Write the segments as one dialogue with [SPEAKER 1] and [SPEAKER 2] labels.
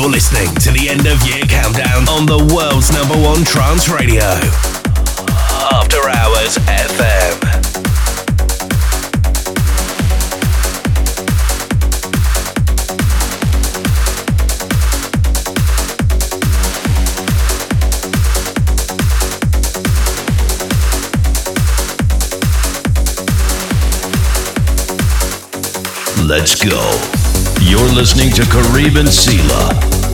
[SPEAKER 1] You're listening to the end of year countdown on the world's number one trance radio. After Hours FM.
[SPEAKER 2] Let's go. You're listening to Karib and Sela.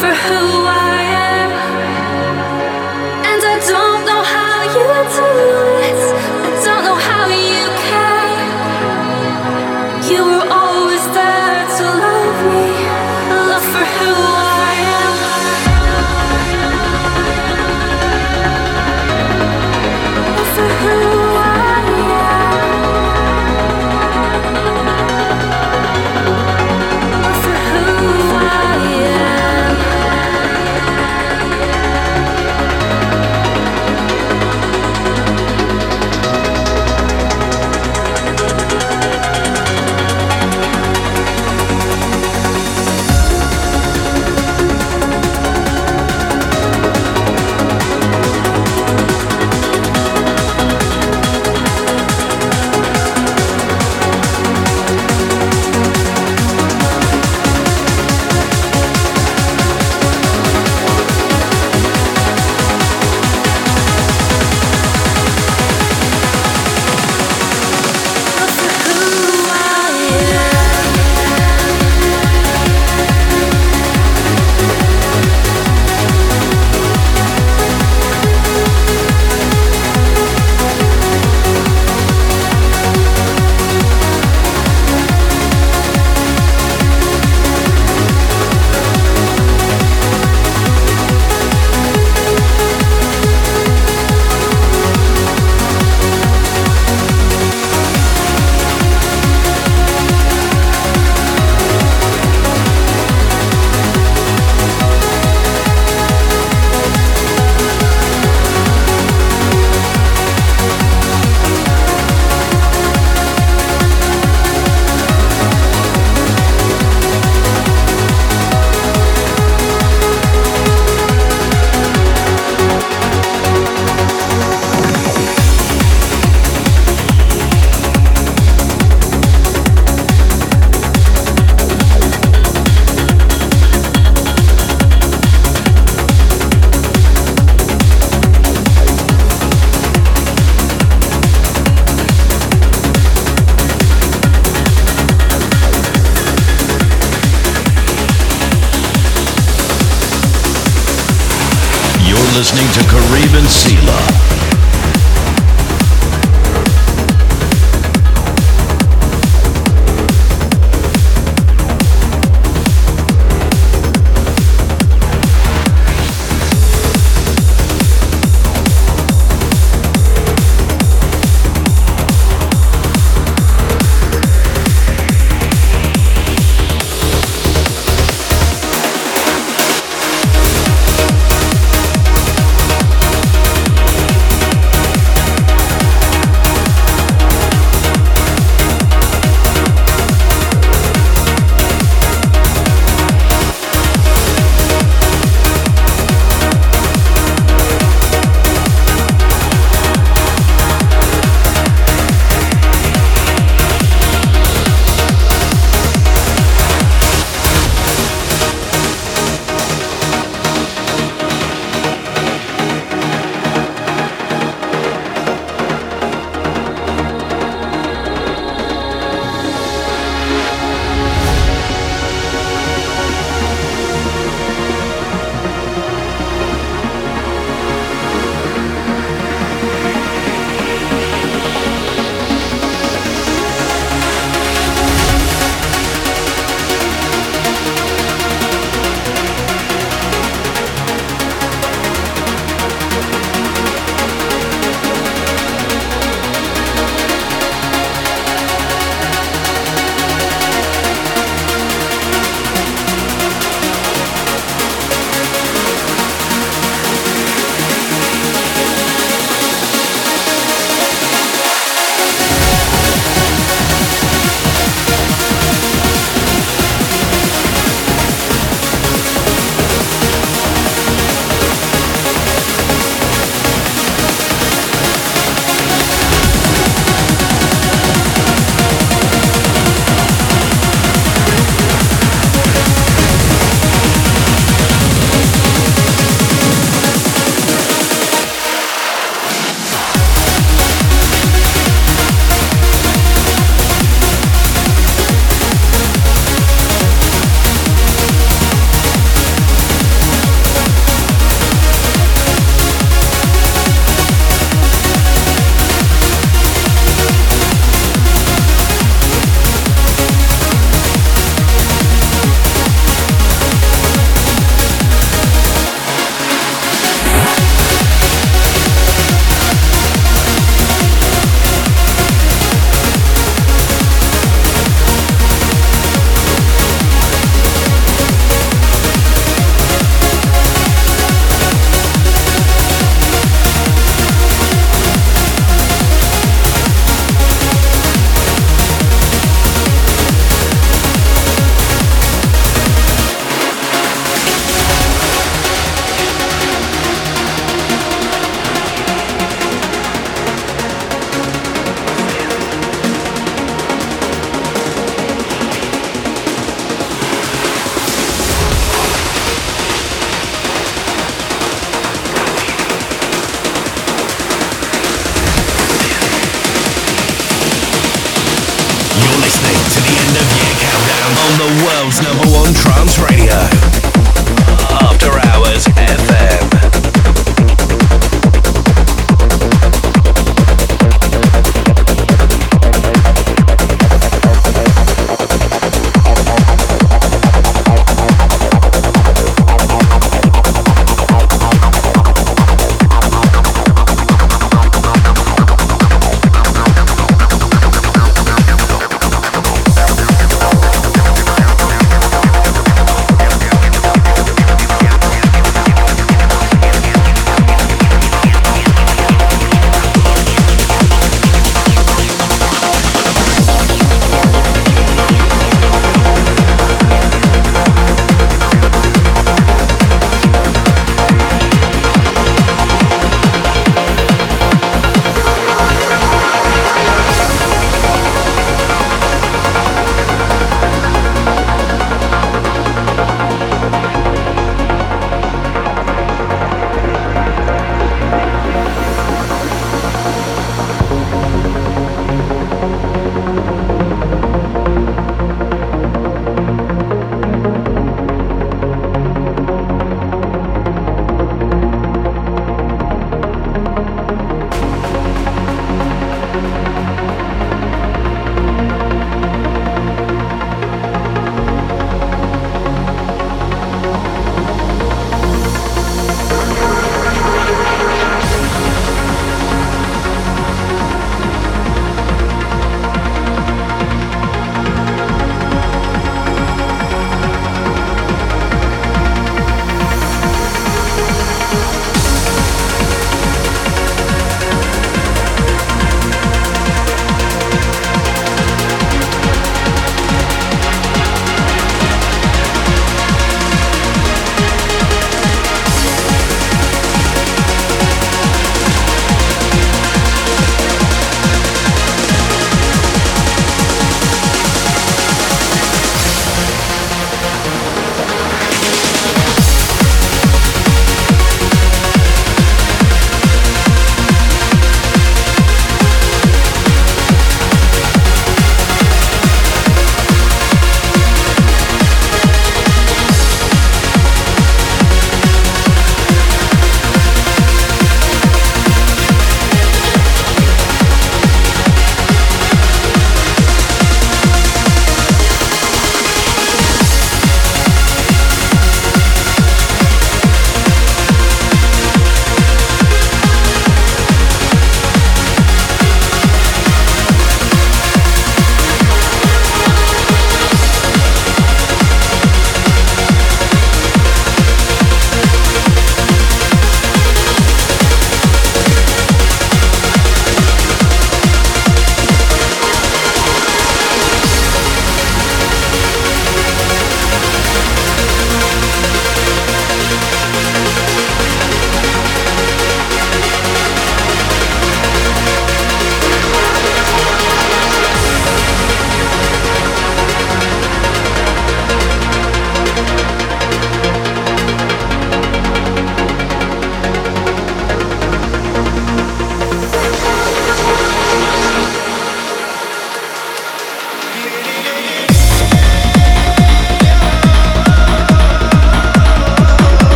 [SPEAKER 3] For who I